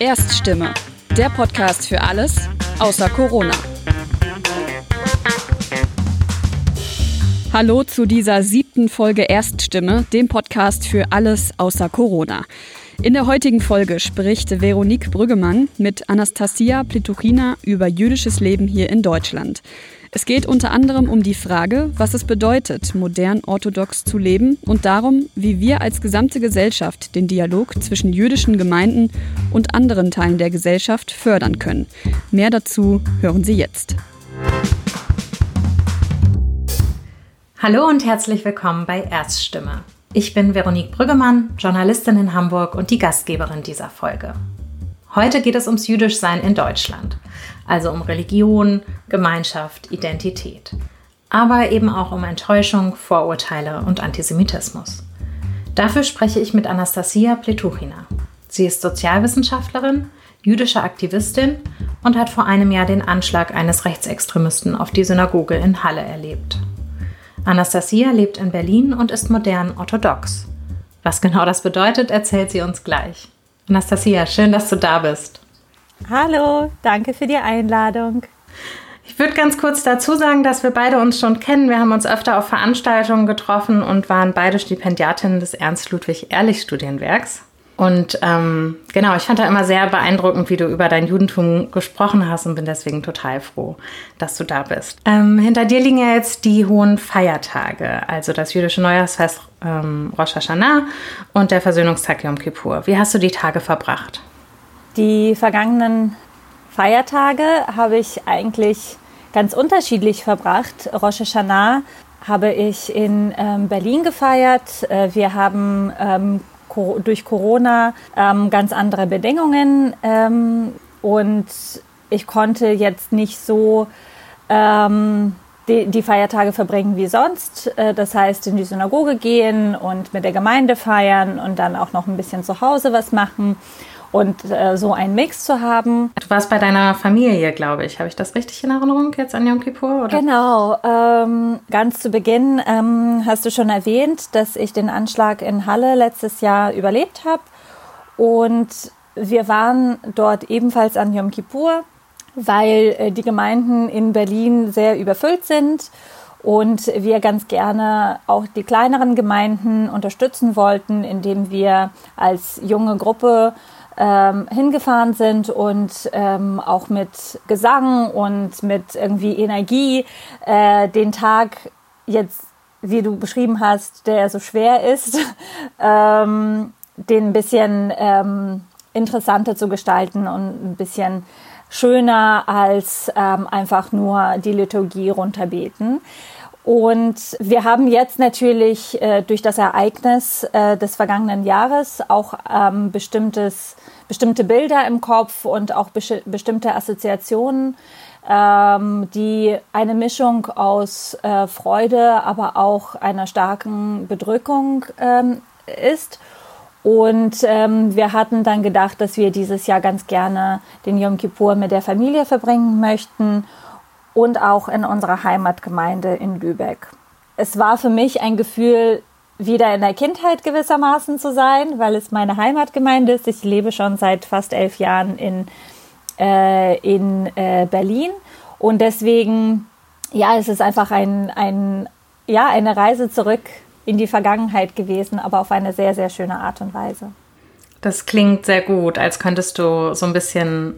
Erststimme, der Podcast für alles außer Corona. Hallo zu dieser siebten Folge Erststimme, dem Podcast für alles außer Corona. In der heutigen Folge spricht Veronique Brüggemann mit Anastasia Plituchina über jüdisches Leben hier in Deutschland. Es geht unter anderem um die Frage, was es bedeutet, modern orthodox zu leben und darum, wie wir als gesamte Gesellschaft den Dialog zwischen jüdischen Gemeinden und anderen Teilen der Gesellschaft fördern können. Mehr dazu hören Sie jetzt. Hallo und herzlich willkommen bei Erststimme. Ich bin Veronique Brüggemann, Journalistin in Hamburg und die Gastgeberin dieser Folge. Heute geht es ums Jüdischsein in Deutschland, also um Religion, Gemeinschaft, Identität, aber eben auch um Enttäuschung, Vorurteile und Antisemitismus. Dafür spreche ich mit Anastasia Pletuchina. Sie ist Sozialwissenschaftlerin, jüdische Aktivistin und hat vor einem Jahr den Anschlag eines Rechtsextremisten auf die Synagoge in Halle erlebt. Anastasia lebt in Berlin und ist modern orthodox. Was genau das bedeutet, erzählt sie uns gleich. Anastasia, schön, dass du da bist. Hallo, danke für die Einladung. Ich würde ganz kurz dazu sagen, dass wir beide uns schon kennen. Wir haben uns öfter auf Veranstaltungen getroffen und waren beide Stipendiatinnen des Ernst-Ludwig-Ehrlich-Studienwerks. Und ähm, genau, ich fand da immer sehr beeindruckend, wie du über dein Judentum gesprochen hast und bin deswegen total froh, dass du da bist. Ähm, hinter dir liegen ja jetzt die hohen Feiertage, also das jüdische Neujahrsfest ähm, Rosh Hashanah und der Versöhnungstag Yom Kippur. Wie hast du die Tage verbracht? Die vergangenen Feiertage habe ich eigentlich ganz unterschiedlich verbracht. Rosh Hashanah habe ich in ähm, Berlin gefeiert. Äh, wir haben ähm, durch Corona ähm, ganz andere Bedingungen und ich konnte jetzt nicht so die, die, Feiertage verbringen wie sonst. Äh, das heißt, in die Synagoge gehen und mit der Gemeinde feiern und dann auch noch ein bisschen zu Hause was machen und äh, so einen Mix zu haben. Du warst bei deiner Familie, glaube ich. Habe ich das richtig in Erinnerung jetzt an Yom Kippur? Oder? Genau. Ähm, ganz zu Beginn ähm, hast du schon erwähnt, dass ich den Anschlag in Halle letztes Jahr überlebt habe. Und wir waren dort ebenfalls an Yom Kippur, weil äh, die Gemeinden in Berlin sehr überfüllt sind und wir ganz gerne auch die kleineren Gemeinden unterstützen wollten, indem wir als junge Gruppe ähm, hingefahren sind und ähm, auch mit Gesang und mit irgendwie Energie äh, den Tag jetzt, wie du beschrieben hast, der so schwer ist, ähm, den ein bisschen ähm, interessanter zu gestalten und ein bisschen schöner als ähm, einfach nur die Liturgie runterbeten. Und wir haben jetzt natürlich äh, durch das Ereignis äh, des vergangenen Jahres auch ähm, bestimmtes, bestimmte Bilder im Kopf und auch be bestimmte Assoziationen, ähm, die eine Mischung aus äh, Freude, aber auch einer starken Bedrückung ähm, ist. Und ähm, wir hatten dann gedacht, dass wir dieses Jahr ganz gerne den Yom Kippur mit der Familie verbringen möchten und auch in unserer Heimatgemeinde in Lübeck. Es war für mich ein Gefühl, wieder in der Kindheit gewissermaßen zu sein, weil es meine Heimatgemeinde ist. Ich lebe schon seit fast elf Jahren in, äh, in äh, Berlin und deswegen, ja, es ist einfach ein, ein, ja, eine Reise zurück in die Vergangenheit gewesen, aber auf eine sehr, sehr schöne Art und Weise. Das klingt sehr gut, als könntest du so ein bisschen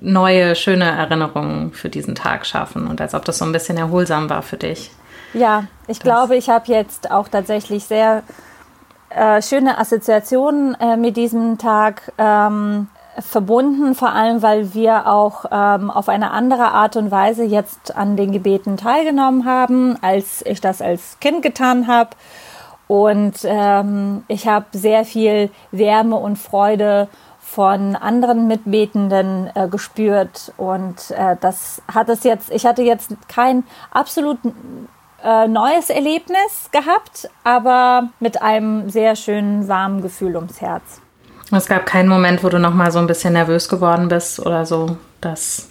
neue, schöne Erinnerungen für diesen Tag schaffen und als ob das so ein bisschen erholsam war für dich. Ja, ich das. glaube, ich habe jetzt auch tatsächlich sehr äh, schöne Assoziationen äh, mit diesem Tag ähm, verbunden, vor allem weil wir auch ähm, auf eine andere Art und Weise jetzt an den Gebeten teilgenommen haben, als ich das als Kind getan habe. Und ähm, ich habe sehr viel Wärme und Freude von anderen Mitbetenden äh, gespürt und äh, das hat es jetzt, ich hatte jetzt kein absolut äh, neues Erlebnis gehabt, aber mit einem sehr schönen warmen Gefühl ums Herz. Es gab keinen Moment, wo du noch mal so ein bisschen nervös geworden bist oder so, dass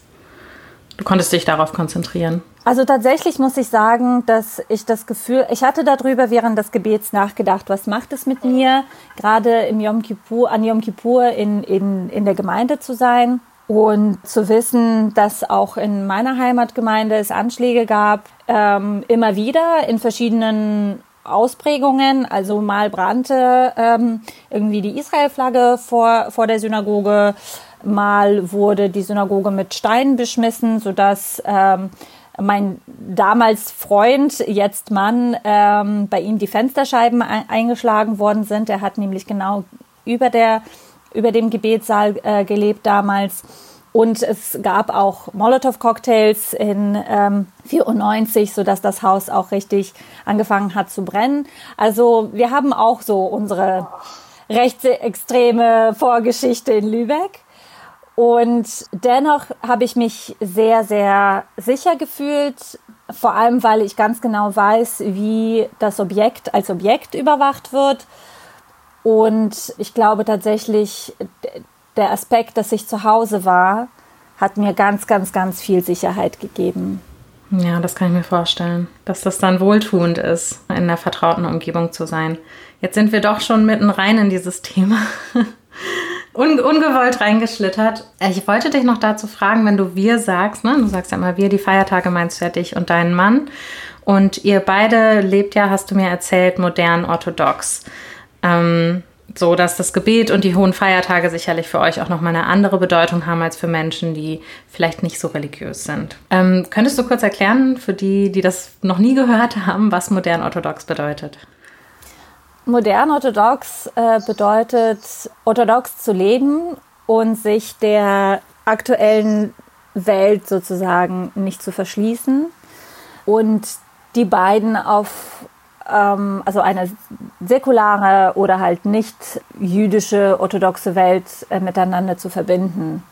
du konntest dich darauf konzentrieren? Also tatsächlich muss ich sagen, dass ich das Gefühl, ich hatte darüber während des Gebets nachgedacht, was macht es mit mir, gerade im Yom Kippur, an Yom Kippur in, in, in der Gemeinde zu sein und zu wissen, dass auch in meiner Heimatgemeinde es Anschläge gab, ähm, immer wieder in verschiedenen Ausprägungen. Also mal brannte ähm, irgendwie die Israel-Flagge vor, vor der Synagoge, mal wurde die Synagoge mit Steinen beschmissen, sodass ähm, mein damals Freund, jetzt Mann, ähm, bei ihm die Fensterscheiben eingeschlagen worden sind. Er hat nämlich genau über der über dem Gebetssaal äh, gelebt damals. Und es gab auch Molotow-Cocktails in ähm, 94, sodass das Haus auch richtig angefangen hat zu brennen. Also wir haben auch so unsere rechtsextreme Vorgeschichte in Lübeck. Und dennoch habe ich mich sehr, sehr sicher gefühlt, vor allem weil ich ganz genau weiß, wie das Objekt als Objekt überwacht wird. Und ich glaube tatsächlich, der Aspekt, dass ich zu Hause war, hat mir ganz, ganz, ganz viel Sicherheit gegeben. Ja, das kann ich mir vorstellen, dass das dann wohltuend ist, in der vertrauten Umgebung zu sein. Jetzt sind wir doch schon mitten rein in dieses Thema. Un ungewollt reingeschlittert. Ich wollte dich noch dazu fragen, wenn du wir sagst, ne? du sagst ja immer wir, die Feiertage meinst du ja dich und deinen Mann. Und ihr beide lebt ja, hast du mir erzählt, modern orthodox. Ähm, so dass das Gebet und die hohen Feiertage sicherlich für euch auch nochmal eine andere Bedeutung haben als für Menschen, die vielleicht nicht so religiös sind. Ähm, könntest du kurz erklären, für die, die das noch nie gehört haben, was modern orthodox bedeutet? Modern orthodox äh, bedeutet, orthodox zu leben und sich der aktuellen Welt sozusagen nicht zu verschließen und die beiden auf ähm, also eine säkulare oder halt nicht jüdische orthodoxe Welt äh, miteinander zu verbinden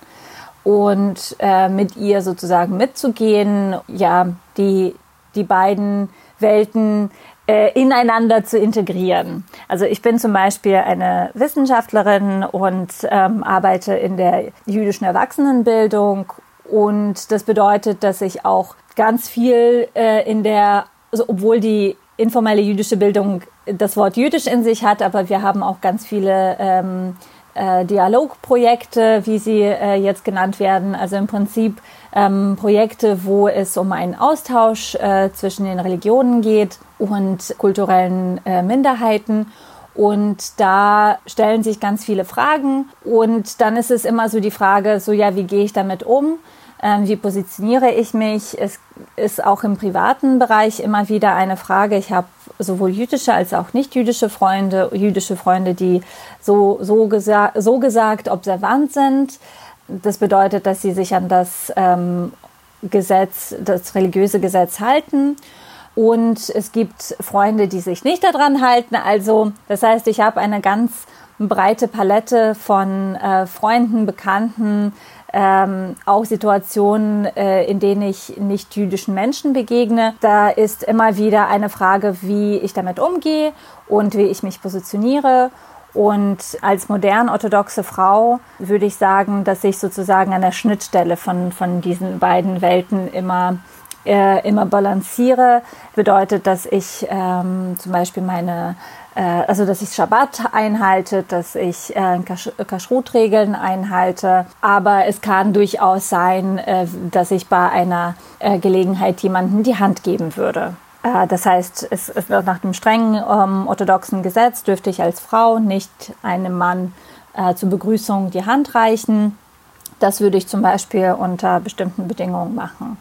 und äh, mit ihr sozusagen mitzugehen, ja, die, die beiden Welten äh, ineinander zu integrieren. Also ich bin zum Beispiel eine Wissenschaftlerin und ähm, arbeite in der jüdischen Erwachsenenbildung und das bedeutet, dass ich auch ganz viel äh, in der, also obwohl die informelle jüdische Bildung das Wort jüdisch in sich hat, aber wir haben auch ganz viele ähm, äh, Dialogprojekte, wie sie äh, jetzt genannt werden. Also im Prinzip ähm, Projekte, wo es um einen Austausch äh, zwischen den Religionen geht und kulturellen äh, Minderheiten. Und da stellen sich ganz viele Fragen. Und dann ist es immer so die Frage, so ja, wie gehe ich damit um? Ähm, wie positioniere ich mich? Es ist auch im privaten Bereich immer wieder eine Frage. Ich habe sowohl jüdische als auch nicht jüdische Freunde, jüdische Freunde, die so, so, gesa so gesagt observant sind. Das bedeutet, dass sie sich an das ähm, Gesetz, das religiöse Gesetz halten. Und es gibt Freunde, die sich nicht daran halten. Also, das heißt, ich habe eine ganz breite Palette von äh, Freunden, Bekannten, ähm, auch Situationen, äh, in denen ich nicht jüdischen Menschen begegne. Da ist immer wieder eine Frage, wie ich damit umgehe und wie ich mich positioniere. Und als modern orthodoxe Frau würde ich sagen, dass ich sozusagen an der Schnittstelle von, von diesen beiden Welten immer äh, immer balanciere, bedeutet, dass ich ähm, zum Beispiel meine äh, also dass ich Schabbat einhalte, dass ich äh, Kashrut-Regeln einhalte. Aber es kann durchaus sein, äh, dass ich bei einer äh, Gelegenheit jemanden die Hand geben würde. Äh, das heißt, es, wird nach dem strengen ähm, orthodoxen Gesetz dürfte ich als Frau nicht einem Mann äh, zur Begrüßung die Hand reichen. Das würde ich zum Beispiel unter bestimmten Bedingungen machen.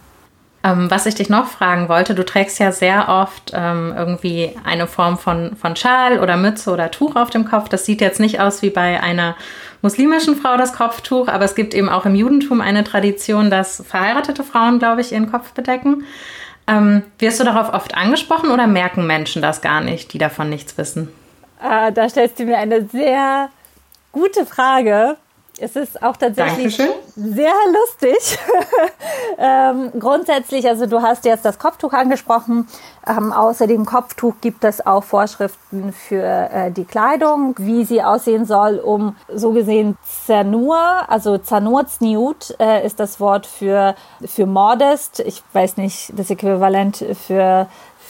Ähm, was ich dich noch fragen wollte, du trägst ja sehr oft ähm, irgendwie eine Form von, von Schal oder Mütze oder Tuch auf dem Kopf. Das sieht jetzt nicht aus wie bei einer muslimischen Frau das Kopftuch, aber es gibt eben auch im Judentum eine Tradition, dass verheiratete Frauen, glaube ich, ihren Kopf bedecken. Ähm, wirst du darauf oft angesprochen oder merken Menschen das gar nicht, die davon nichts wissen? Äh, da stellst du mir eine sehr gute Frage. Es ist auch tatsächlich. Dankeschön sehr lustig. ähm, grundsätzlich, also du hast jetzt das Kopftuch angesprochen. Ähm, außer dem Kopftuch gibt es auch Vorschriften für äh, die Kleidung, wie sie aussehen soll, um so gesehen Zanur, also Zanur Zniut äh, ist das Wort für, für modest. Ich weiß nicht das Äquivalent für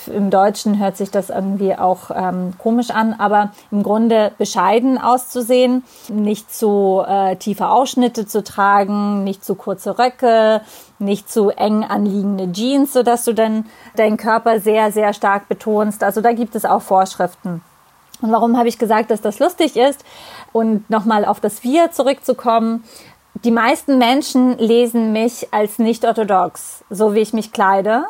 im Deutschen hört sich das irgendwie auch ähm, komisch an, aber im Grunde bescheiden auszusehen, nicht zu äh, tiefe Ausschnitte zu tragen, nicht zu kurze Röcke, nicht zu eng anliegende Jeans, sodass du dann deinen Körper sehr, sehr stark betonst. Also da gibt es auch Vorschriften. Und warum habe ich gesagt, dass das lustig ist? Und nochmal auf das Wir zurückzukommen. Die meisten Menschen lesen mich als nicht orthodox, so wie ich mich kleide.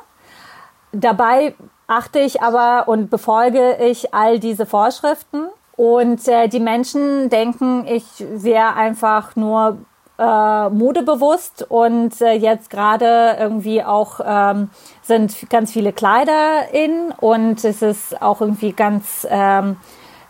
Dabei achte ich aber und befolge ich all diese Vorschriften. Und äh, die Menschen denken, ich wäre einfach nur äh, modebewusst und äh, jetzt gerade irgendwie auch ähm, sind ganz viele Kleider in und es ist auch irgendwie ganz ähm,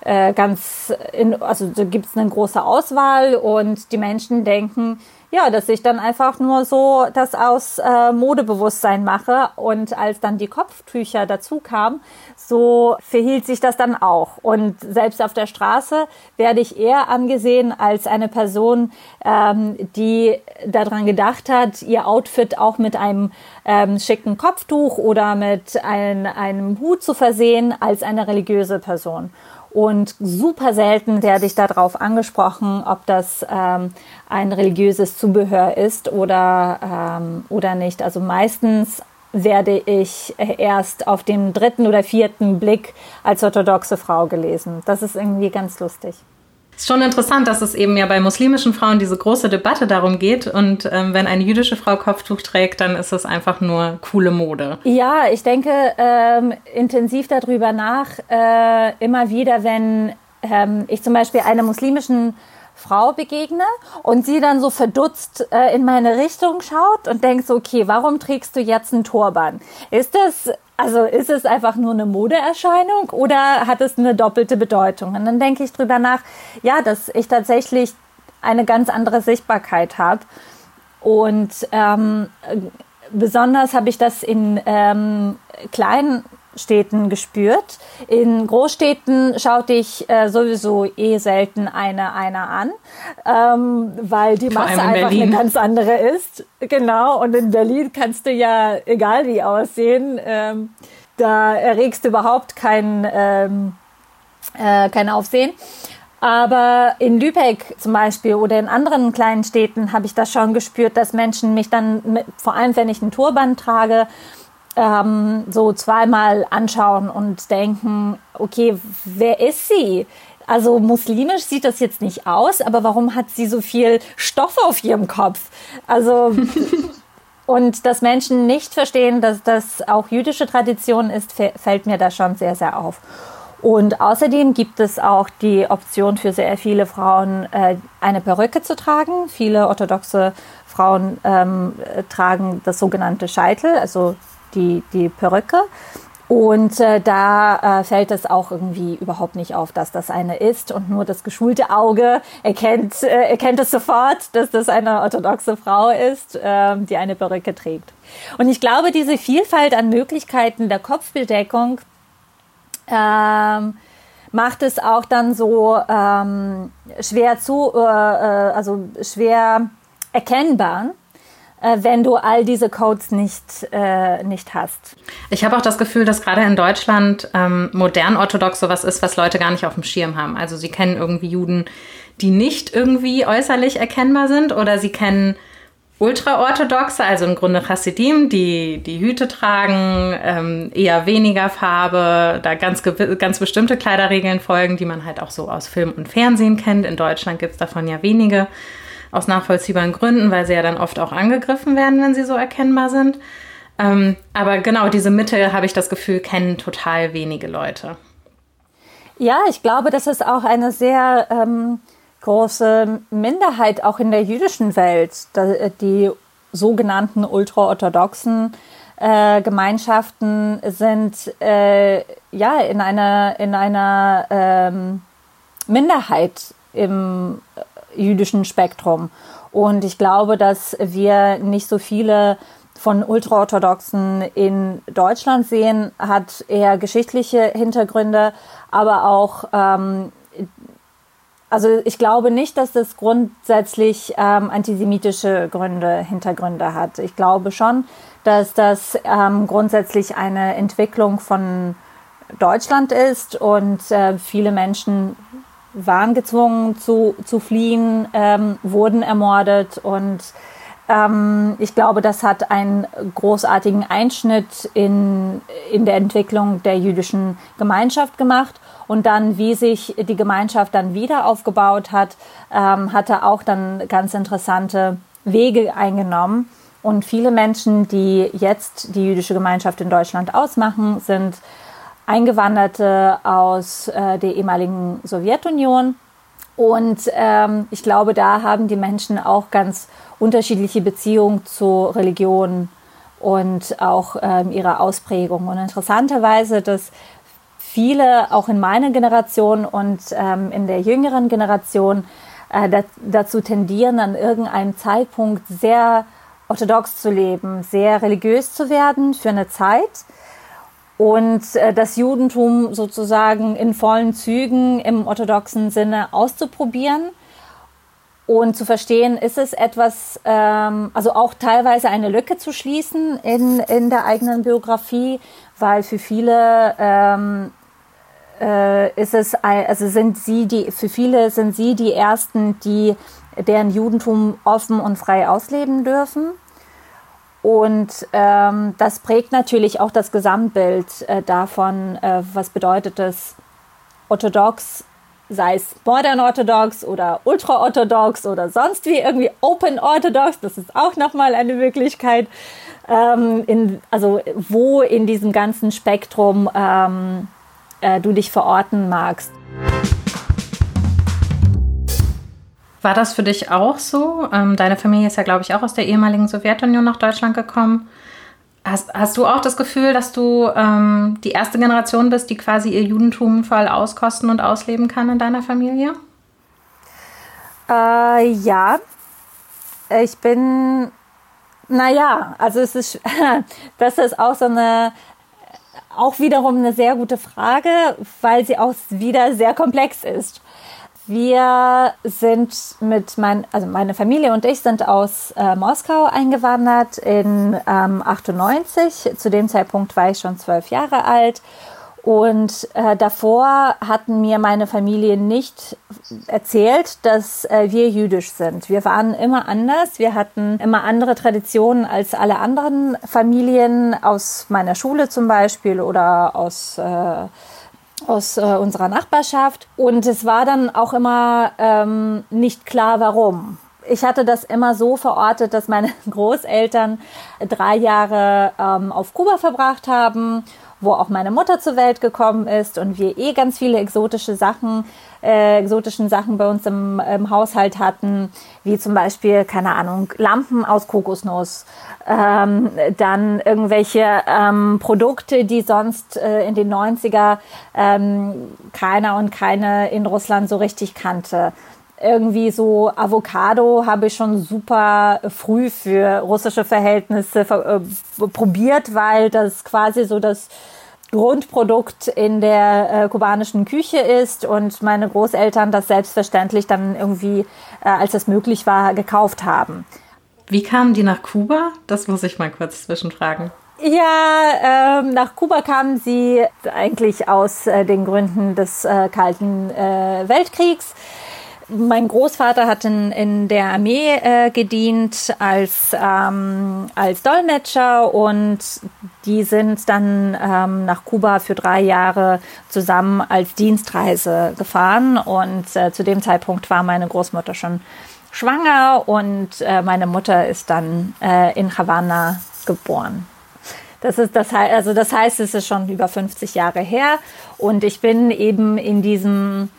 äh, ganz in, also da gibt es eine große Auswahl und die Menschen denken, ja, dass ich dann einfach nur so das aus äh, Modebewusstsein mache. Und als dann die Kopftücher dazu kamen, so verhielt sich das dann auch. Und selbst auf der Straße werde ich eher angesehen als eine Person, ähm, die daran gedacht hat, ihr Outfit auch mit einem ähm, schicken Kopftuch oder mit ein, einem Hut zu versehen, als eine religiöse Person. Und super selten werde ich darauf angesprochen, ob das ähm, ein religiöses Zubehör ist oder, ähm, oder nicht. Also meistens werde ich erst auf den dritten oder vierten Blick als orthodoxe Frau gelesen. Das ist irgendwie ganz lustig. Ist schon interessant, dass es eben ja bei muslimischen Frauen diese große Debatte darum geht. Und ähm, wenn eine jüdische Frau Kopftuch trägt, dann ist es einfach nur coole Mode. Ja, ich denke ähm, intensiv darüber nach. Äh, immer wieder, wenn ähm, ich zum Beispiel einer muslimischen Frau begegne und sie dann so verdutzt äh, in meine Richtung schaut und denkt so, okay, warum trägst du jetzt einen Turban? Ist das also ist es einfach nur eine Modeerscheinung oder hat es eine doppelte Bedeutung? Und dann denke ich drüber nach, ja, dass ich tatsächlich eine ganz andere Sichtbarkeit habe. Und ähm, besonders habe ich das in ähm, kleinen Städten gespürt. In Großstädten schaute ich äh, sowieso eh selten eine einer an, ähm, weil die Masse einfach Berlin. eine ganz andere ist. Genau. Und in Berlin kannst du ja egal wie aussehen, ähm, da erregst du überhaupt kein ähm, äh, kein Aufsehen. Aber in Lübeck zum Beispiel oder in anderen kleinen Städten habe ich das schon gespürt, dass Menschen mich dann, mit, vor allem wenn ich einen Turban trage, ähm, so zweimal anschauen und denken, okay, wer ist sie? Also muslimisch sieht das jetzt nicht aus, aber warum hat sie so viel Stoff auf ihrem Kopf? Also und dass Menschen nicht verstehen, dass das auch jüdische Tradition ist, fällt mir da schon sehr, sehr auf. Und außerdem gibt es auch die Option für sehr viele Frauen, äh, eine Perücke zu tragen. Viele orthodoxe Frauen ähm, tragen das sogenannte Scheitel, also die, die Perücke. Und äh, da äh, fällt es auch irgendwie überhaupt nicht auf, dass das eine ist. Und nur das geschulte Auge erkennt, äh, erkennt es sofort, dass das eine orthodoxe Frau ist, äh, die eine Perücke trägt. Und ich glaube, diese Vielfalt an Möglichkeiten der Kopfbedeckung ähm, macht es auch dann so ähm, schwer zu, äh, äh also schwer erkennbar wenn du all diese Codes nicht, äh, nicht hast. Ich habe auch das Gefühl, dass gerade in Deutschland ähm, modern orthodox sowas ist, was Leute gar nicht auf dem Schirm haben. Also sie kennen irgendwie Juden, die nicht irgendwie äußerlich erkennbar sind oder sie kennen Ultraorthodoxe, also im Grunde Chassidim, die die Hüte tragen, ähm, eher weniger Farbe, da ganz, ganz bestimmte Kleiderregeln folgen, die man halt auch so aus Film und Fernsehen kennt. In Deutschland gibt es davon ja wenige aus nachvollziehbaren Gründen, weil sie ja dann oft auch angegriffen werden, wenn sie so erkennbar sind. Ähm, aber genau diese Mitte, habe ich das Gefühl, kennen total wenige Leute. Ja, ich glaube, das ist auch eine sehr ähm, große Minderheit auch in der jüdischen Welt, die sogenannten ultraorthodoxen äh, Gemeinschaften sind äh, ja in einer in einer ähm, Minderheit im jüdischen Spektrum. Und ich glaube, dass wir nicht so viele von Ultraorthodoxen in Deutschland sehen, hat eher geschichtliche Hintergründe, aber auch, ähm, also ich glaube nicht, dass das grundsätzlich ähm, antisemitische Gründe, Hintergründe hat. Ich glaube schon, dass das ähm, grundsätzlich eine Entwicklung von Deutschland ist und äh, viele Menschen waren gezwungen zu, zu fliehen, ähm, wurden ermordet und ähm, ich glaube, das hat einen großartigen Einschnitt in, in der Entwicklung der jüdischen Gemeinschaft gemacht. Und dann, wie sich die Gemeinschaft dann wieder aufgebaut hat, ähm, hat er auch dann ganz interessante Wege eingenommen. Und viele Menschen, die jetzt die jüdische Gemeinschaft in Deutschland ausmachen, sind Eingewanderte aus äh, der ehemaligen Sowjetunion. Und ähm, ich glaube, da haben die Menschen auch ganz unterschiedliche Beziehungen zu Religion und auch ähm, ihre Ausprägung. Und interessanterweise, dass viele auch in meiner Generation und ähm, in der jüngeren Generation äh, dazu tendieren, an irgendeinem Zeitpunkt sehr orthodox zu leben, sehr religiös zu werden für eine Zeit und äh, das Judentum sozusagen in vollen Zügen im orthodoxen Sinne auszuprobieren und zu verstehen, ist es etwas, ähm, also auch teilweise eine Lücke zu schließen in, in der eigenen Biografie, weil für viele ähm, äh, ist es, also sind sie die, für viele sind sie die ersten, die deren Judentum offen und frei ausleben dürfen. Und ähm, das prägt natürlich auch das Gesamtbild äh, davon, äh, was bedeutet es, orthodox sei es Modern Orthodox oder Ultra Orthodox oder sonst wie irgendwie Open Orthodox, das ist auch nochmal eine Möglichkeit, ähm, in, also wo in diesem ganzen Spektrum ähm, äh, du dich verorten magst. War das für dich auch so? Ähm, deine Familie ist ja, glaube ich, auch aus der ehemaligen Sowjetunion nach Deutschland gekommen. Hast, hast du auch das Gefühl, dass du ähm, die erste Generation bist, die quasi ihr Judentum voll auskosten und ausleben kann in deiner Familie? Äh, ja, ich bin, naja, also es ist, das ist auch so eine, auch wiederum eine sehr gute Frage, weil sie auch wieder sehr komplex ist. Wir sind mit mein, also meine Familie und ich sind aus äh, Moskau eingewandert in ähm, 98. Zu dem Zeitpunkt war ich schon zwölf Jahre alt. Und äh, davor hatten mir meine Familie nicht erzählt, dass äh, wir jüdisch sind. Wir waren immer anders. Wir hatten immer andere Traditionen als alle anderen Familien aus meiner Schule zum Beispiel oder aus äh, aus äh, unserer Nachbarschaft. Und es war dann auch immer ähm, nicht klar, warum. Ich hatte das immer so verortet, dass meine Großeltern drei Jahre ähm, auf Kuba verbracht haben wo auch meine Mutter zur Welt gekommen ist und wir eh ganz viele exotische Sachen, äh, exotischen Sachen bei uns im, im Haushalt hatten, wie zum Beispiel, keine Ahnung, Lampen aus Kokosnuss, ähm, dann irgendwelche ähm, Produkte, die sonst äh, in den 90er ähm, keiner und keine in Russland so richtig kannte irgendwie so Avocado habe ich schon super früh für russische Verhältnisse äh, probiert, weil das quasi so das Grundprodukt in der äh, kubanischen Küche ist und meine Großeltern das selbstverständlich dann irgendwie, äh, als es möglich war, gekauft haben. Wie kamen die nach Kuba? Das muss ich mal kurz zwischenfragen. Ja, ähm, nach Kuba kamen sie eigentlich aus äh, den Gründen des äh, Kalten äh, Weltkriegs mein Großvater hat in, in der Armee äh, gedient als, ähm, als Dolmetscher und die sind dann ähm, nach Kuba für drei Jahre zusammen als Dienstreise gefahren und äh, zu dem Zeitpunkt war meine Großmutter schon schwanger und äh, meine Mutter ist dann äh, in Havanna geboren. Das ist das also das heißt, es ist schon über 50 Jahre her und ich bin eben in diesem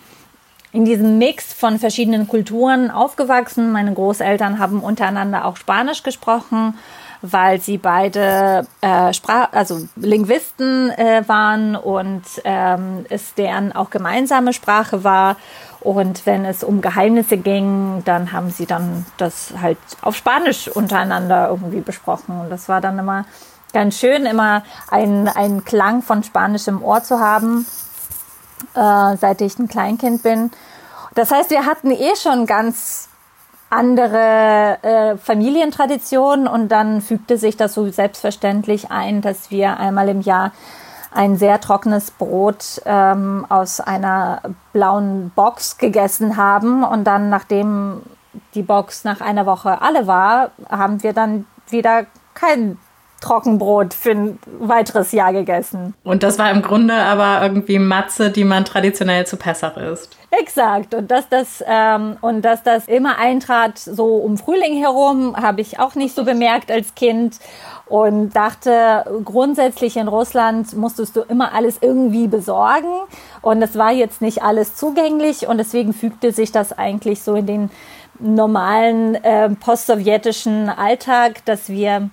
in diesem Mix von verschiedenen Kulturen aufgewachsen. Meine Großeltern haben untereinander auch Spanisch gesprochen, weil sie beide äh, Sprach also Linguisten äh, waren und ähm, es deren auch gemeinsame Sprache war. Und wenn es um Geheimnisse ging, dann haben sie dann das halt auf Spanisch untereinander irgendwie besprochen. Und das war dann immer ganz schön, immer einen Klang von Spanisch im Ohr zu haben, äh, seit ich ein Kleinkind bin. Das heißt, wir hatten eh schon ganz andere äh, Familientraditionen und dann fügte sich das so selbstverständlich ein, dass wir einmal im Jahr ein sehr trockenes Brot ähm, aus einer blauen Box gegessen haben und dann, nachdem die Box nach einer Woche alle war, haben wir dann wieder kein Trockenbrot für ein weiteres Jahr gegessen. Und das war im Grunde aber irgendwie Matze, die man traditionell zu Pessach isst. Exakt. Und dass das, ähm, und dass das immer eintrat, so um Frühling herum, habe ich auch nicht so bemerkt als Kind und dachte, grundsätzlich in Russland musstest du immer alles irgendwie besorgen und es war jetzt nicht alles zugänglich und deswegen fügte sich das eigentlich so in den normalen äh, postsowjetischen Alltag, dass wir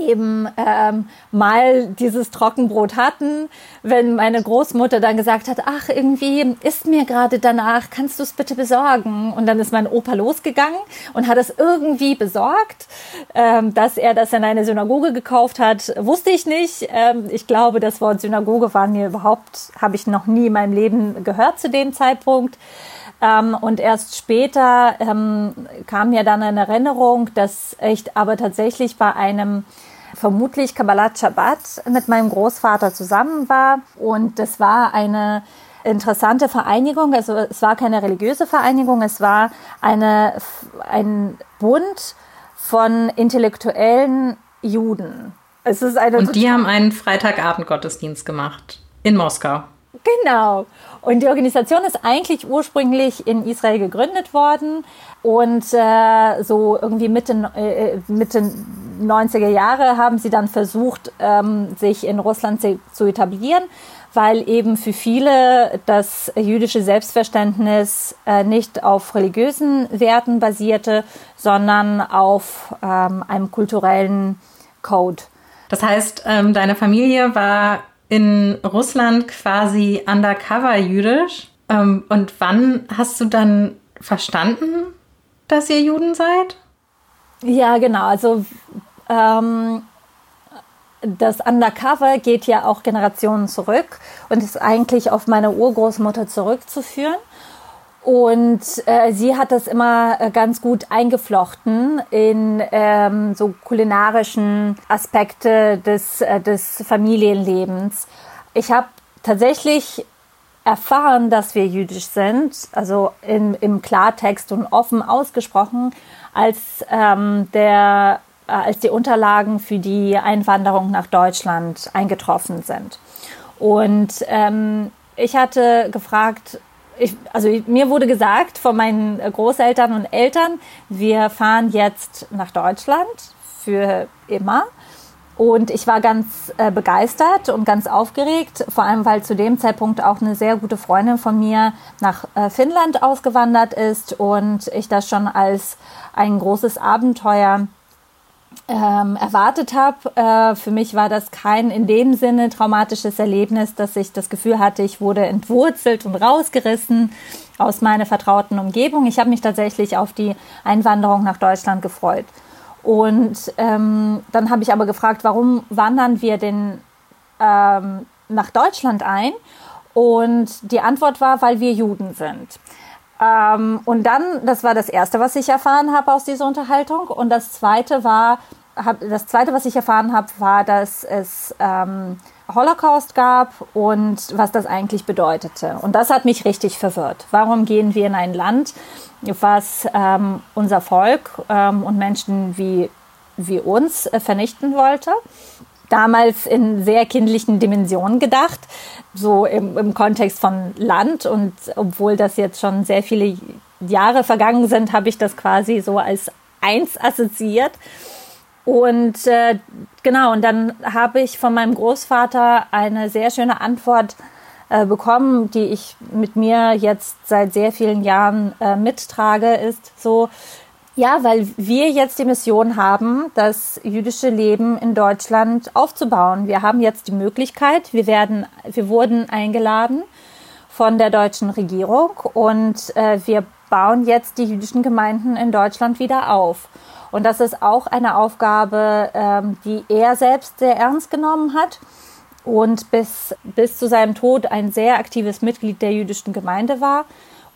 eben ähm, mal dieses Trockenbrot hatten, wenn meine Großmutter dann gesagt hat, ach, irgendwie ist mir gerade danach, kannst du es bitte besorgen? Und dann ist mein Opa losgegangen und hat es irgendwie besorgt. Ähm, dass er das in eine Synagoge gekauft hat, wusste ich nicht. Ähm, ich glaube, das Wort Synagoge war mir überhaupt, habe ich noch nie in meinem Leben gehört zu dem Zeitpunkt. Ähm, und erst später ähm, kam mir dann eine Erinnerung, dass ich aber tatsächlich bei einem vermutlich Kabbalat Shabbat mit meinem Großvater zusammen war. Und das war eine interessante Vereinigung. Also es war keine religiöse Vereinigung, es war eine, ein Bund von intellektuellen Juden. Es ist eine Und die haben einen Freitagabend-Gottesdienst gemacht in Moskau. Genau. Und die Organisation ist eigentlich ursprünglich in Israel gegründet worden und äh, so irgendwie Mitte, äh, Mitte 90er Jahre haben sie dann versucht, ähm, sich in Russland zu etablieren, weil eben für viele das jüdische Selbstverständnis äh, nicht auf religiösen Werten basierte, sondern auf ähm, einem kulturellen Code. Das heißt, ähm, deine Familie war in Russland quasi undercover jüdisch. Ähm, und wann hast du dann verstanden, dass ihr Juden seid? Ja, genau. Also ähm, das Undercover geht ja auch Generationen zurück und ist eigentlich auf meine Urgroßmutter zurückzuführen. Und äh, sie hat das immer äh, ganz gut eingeflochten in ähm, so kulinarischen Aspekte des, äh, des Familienlebens. Ich habe tatsächlich erfahren, dass wir jüdisch sind, also in, im Klartext und offen ausgesprochen, als, ähm, der, äh, als die Unterlagen für die Einwanderung nach Deutschland eingetroffen sind. Und ähm, ich hatte gefragt, ich, also mir wurde gesagt von meinen Großeltern und Eltern, wir fahren jetzt nach Deutschland für immer. Und ich war ganz äh, begeistert und ganz aufgeregt, vor allem weil zu dem Zeitpunkt auch eine sehr gute Freundin von mir nach äh, Finnland ausgewandert ist und ich das schon als ein großes Abenteuer ähm, erwartet habe. Äh, für mich war das kein in dem Sinne traumatisches Erlebnis, dass ich das Gefühl hatte, ich wurde entwurzelt und rausgerissen aus meiner vertrauten Umgebung. Ich habe mich tatsächlich auf die Einwanderung nach Deutschland gefreut. Und ähm, dann habe ich aber gefragt, warum wandern wir denn ähm, nach Deutschland ein? Und die Antwort war, weil wir Juden sind. Ähm, und dann, das war das Erste, was ich erfahren habe aus dieser Unterhaltung. Und das Zweite war, hab, das Zweite, was ich erfahren habe, war, dass es ähm, Holocaust gab und was das eigentlich bedeutete. Und das hat mich richtig verwirrt. Warum gehen wir in ein Land, was ähm, unser Volk ähm, und Menschen wie, wie uns äh, vernichten wollte? damals in sehr kindlichen Dimensionen gedacht, so im, im Kontext von Land. Und obwohl das jetzt schon sehr viele Jahre vergangen sind, habe ich das quasi so als eins assoziiert. Und äh, genau, und dann habe ich von meinem Großvater eine sehr schöne Antwort äh, bekommen, die ich mit mir jetzt seit sehr vielen Jahren äh, mittrage, ist so, ja, weil wir jetzt die Mission haben, das jüdische Leben in Deutschland aufzubauen. Wir haben jetzt die Möglichkeit, wir werden, wir wurden eingeladen von der deutschen Regierung und äh, wir bauen jetzt die jüdischen Gemeinden in Deutschland wieder auf. Und das ist auch eine Aufgabe, ähm, die er selbst sehr ernst genommen hat und bis, bis zu seinem Tod ein sehr aktives Mitglied der jüdischen Gemeinde war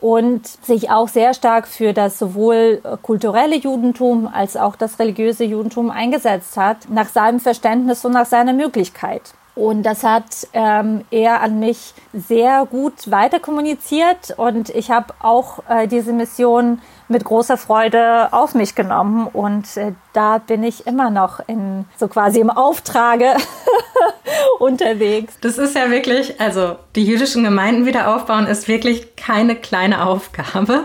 und sich auch sehr stark für das sowohl kulturelle Judentum als auch das religiöse Judentum eingesetzt hat, nach seinem Verständnis und nach seiner Möglichkeit. Und das hat ähm, er an mich sehr gut weiter kommuniziert und ich habe auch äh, diese Mission mit großer Freude auf mich genommen und äh, da bin ich immer noch in so quasi im Auftrage unterwegs. Das ist ja wirklich, also die jüdischen Gemeinden wieder aufbauen ist wirklich keine kleine Aufgabe.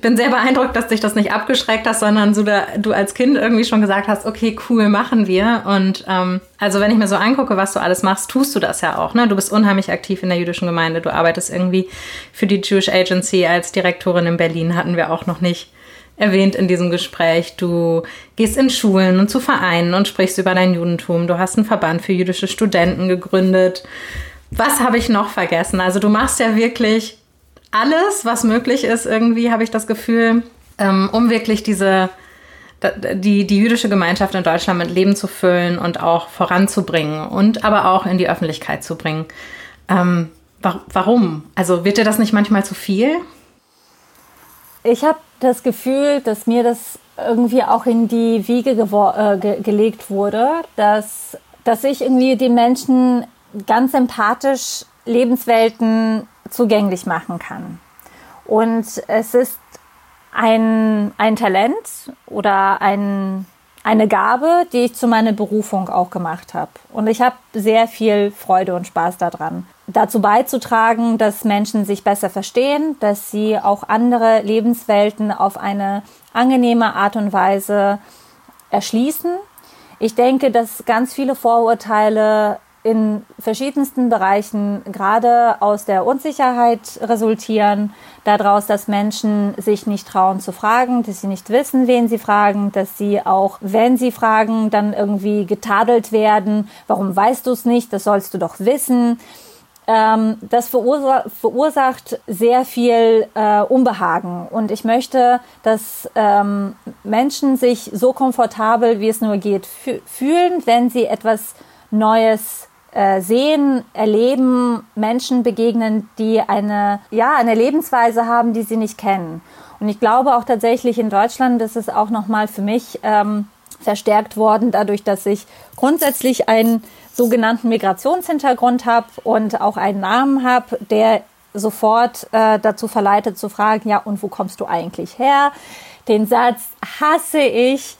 Bin sehr beeindruckt, dass dich das nicht abgeschreckt hast, sondern so da, du als Kind irgendwie schon gesagt hast, okay, cool, machen wir. Und ähm, also wenn ich mir so angucke, was du alles machst, tust du das ja auch. Ne? Du bist unheimlich aktiv in der jüdischen Gemeinde. Du arbeitest irgendwie für die Jewish Agency als Direktorin in Berlin, hatten wir auch noch nicht erwähnt in diesem Gespräch. Du gehst in Schulen und zu Vereinen und sprichst über dein Judentum. Du hast einen Verband für jüdische Studenten gegründet. Was habe ich noch vergessen? Also du machst ja wirklich alles, was möglich ist, irgendwie habe ich das Gefühl, ähm, um wirklich diese die, die jüdische Gemeinschaft in Deutschland mit Leben zu füllen und auch voranzubringen und aber auch in die Öffentlichkeit zu bringen. Ähm, warum? Also wird dir das nicht manchmal zu viel? Ich habe das Gefühl, dass mir das irgendwie auch in die Wiege äh, ge gelegt wurde, dass, dass ich irgendwie den Menschen ganz empathisch Lebenswelten zugänglich machen kann. Und es ist ein, ein Talent oder ein, eine Gabe, die ich zu meiner Berufung auch gemacht habe. Und ich habe sehr viel Freude und Spaß daran dazu beizutragen, dass Menschen sich besser verstehen, dass sie auch andere Lebenswelten auf eine angenehme Art und Weise erschließen. Ich denke, dass ganz viele Vorurteile in verschiedensten Bereichen gerade aus der Unsicherheit resultieren, daraus, dass Menschen sich nicht trauen zu fragen, dass sie nicht wissen, wen sie fragen, dass sie auch, wenn sie fragen, dann irgendwie getadelt werden. Warum weißt du es nicht? Das sollst du doch wissen. Ähm, das verursacht, sehr viel äh, Unbehagen. Und ich möchte, dass ähm, Menschen sich so komfortabel, wie es nur geht, fühlen, wenn sie etwas Neues äh, sehen, erleben, Menschen begegnen, die eine, ja, eine Lebensweise haben, die sie nicht kennen. Und ich glaube auch tatsächlich in Deutschland ist es auch nochmal für mich ähm, verstärkt worden, dadurch, dass ich grundsätzlich ein sogenannten Migrationshintergrund habe und auch einen Namen habe, der sofort äh, dazu verleitet zu fragen, ja, und wo kommst du eigentlich her? Den Satz hasse ich.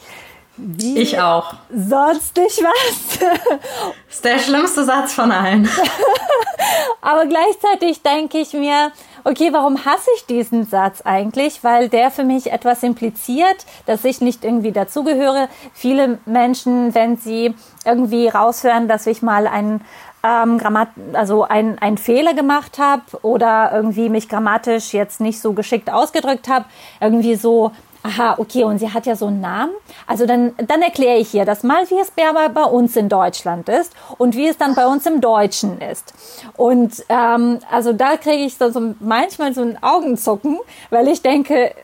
Wie ich auch. Sonst nicht was. das ist der schlimmste Satz von allen. Aber gleichzeitig denke ich mir, okay, warum hasse ich diesen Satz eigentlich? Weil der für mich etwas impliziert, dass ich nicht irgendwie dazugehöre. Viele Menschen, wenn sie irgendwie raushören, dass ich mal einen ähm, Grammat also ein, ein Fehler gemacht habe oder irgendwie mich grammatisch jetzt nicht so geschickt ausgedrückt habe, irgendwie so aha, okay, und sie hat ja so einen Namen. Also dann, dann erkläre ich ihr das mal, wie es bei, bei uns in Deutschland ist und wie es dann bei uns im Deutschen ist. Und ähm, also da kriege ich so, so manchmal so ein Augenzucken, weil ich denke,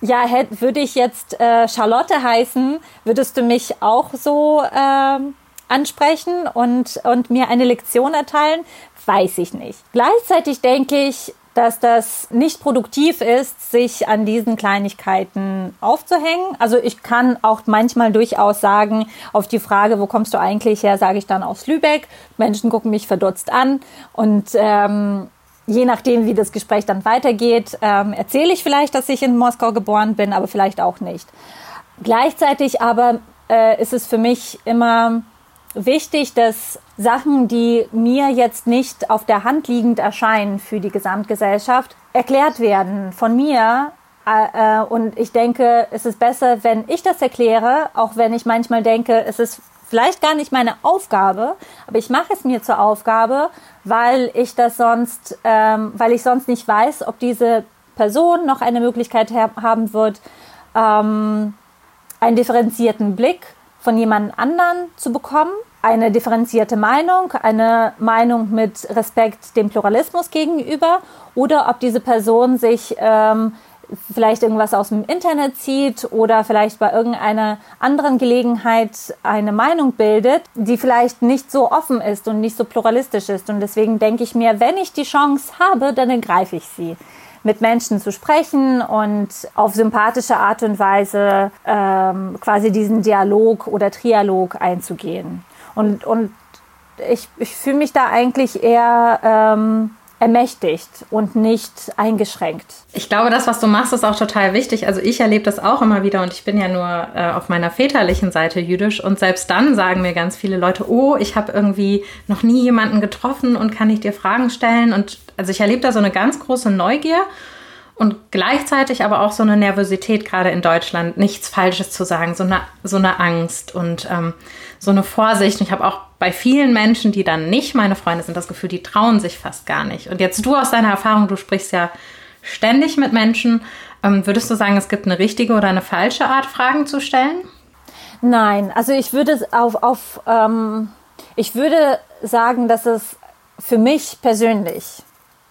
ja, hätte, würde ich jetzt äh, Charlotte heißen, würdest du mich auch so ähm, ansprechen und, und mir eine Lektion erteilen? Weiß ich nicht. Gleichzeitig denke ich, dass das nicht produktiv ist, sich an diesen Kleinigkeiten aufzuhängen. Also ich kann auch manchmal durchaus sagen, auf die Frage, wo kommst du eigentlich her, sage ich dann aus Lübeck. Menschen gucken mich verdutzt an und ähm, je nachdem, wie das Gespräch dann weitergeht, ähm, erzähle ich vielleicht, dass ich in Moskau geboren bin, aber vielleicht auch nicht. Gleichzeitig aber äh, ist es für mich immer wichtig, dass Sachen, die mir jetzt nicht auf der Hand liegend erscheinen für die Gesamtgesellschaft, erklärt werden von mir. Äh, äh, und ich denke, es ist besser, wenn ich das erkläre, auch wenn ich manchmal denke, es ist vielleicht gar nicht meine Aufgabe, aber ich mache es mir zur Aufgabe, weil ich das sonst, ähm, weil ich sonst nicht weiß, ob diese Person noch eine Möglichkeit haben wird, ähm, einen differenzierten Blick von jemand anderen zu bekommen eine differenzierte Meinung, eine Meinung mit Respekt dem Pluralismus gegenüber oder ob diese Person sich ähm, vielleicht irgendwas aus dem Internet zieht oder vielleicht bei irgendeiner anderen Gelegenheit eine Meinung bildet, die vielleicht nicht so offen ist und nicht so pluralistisch ist. Und deswegen denke ich mir, wenn ich die Chance habe, dann ergreife ich sie mit Menschen zu sprechen und auf sympathische Art und Weise ähm, quasi diesen Dialog oder Trialog einzugehen. Und, und ich, ich fühle mich da eigentlich eher ähm, ermächtigt und nicht eingeschränkt. Ich glaube, das, was du machst, ist auch total wichtig. Also ich erlebe das auch immer wieder und ich bin ja nur äh, auf meiner väterlichen Seite jüdisch und selbst dann sagen mir ganz viele Leute, oh, ich habe irgendwie noch nie jemanden getroffen und kann ich dir Fragen stellen? Und also ich erlebe da so eine ganz große Neugier und gleichzeitig aber auch so eine Nervosität, gerade in Deutschland, nichts Falsches zu sagen, so eine, so eine Angst und ähm, so eine Vorsicht. Und ich habe auch bei vielen Menschen, die dann nicht meine Freunde sind, das Gefühl, die trauen sich fast gar nicht. Und jetzt du aus deiner Erfahrung, du sprichst ja ständig mit Menschen. Ähm, würdest du sagen, es gibt eine richtige oder eine falsche Art, Fragen zu stellen? Nein, also ich würde auf, auf ähm, ich würde sagen, dass es für mich persönlich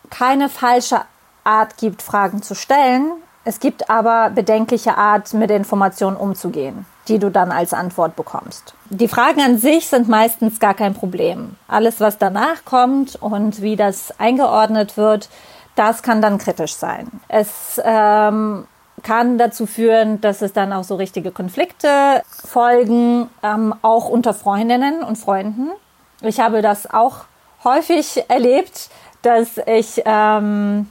keine falsche Art gibt, Fragen zu stellen. Es gibt aber bedenkliche Art, mit Informationen umzugehen die du dann als Antwort bekommst. Die Fragen an sich sind meistens gar kein Problem. Alles, was danach kommt und wie das eingeordnet wird, das kann dann kritisch sein. Es ähm, kann dazu führen, dass es dann auch so richtige Konflikte folgen, ähm, auch unter Freundinnen und Freunden. Ich habe das auch häufig erlebt, dass ich ähm,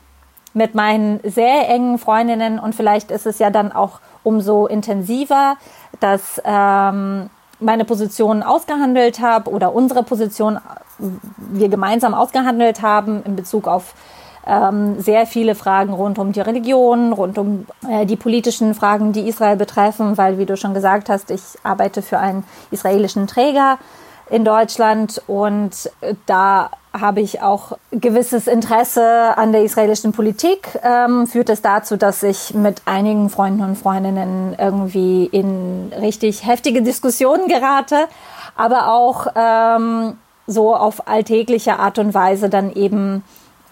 mit meinen sehr engen Freundinnen und vielleicht ist es ja dann auch umso intensiver, dass ähm, meine Position ausgehandelt habe oder unsere Position wir gemeinsam ausgehandelt haben in Bezug auf ähm, sehr viele Fragen rund um die Religion, rund um äh, die politischen Fragen, die Israel betreffen, weil, wie du schon gesagt hast, ich arbeite für einen israelischen Träger in Deutschland und da habe ich auch gewisses Interesse an der israelischen Politik. Ähm, führt es dazu, dass ich mit einigen Freunden und Freundinnen irgendwie in richtig heftige Diskussionen gerate, aber auch ähm, so auf alltägliche Art und Weise dann eben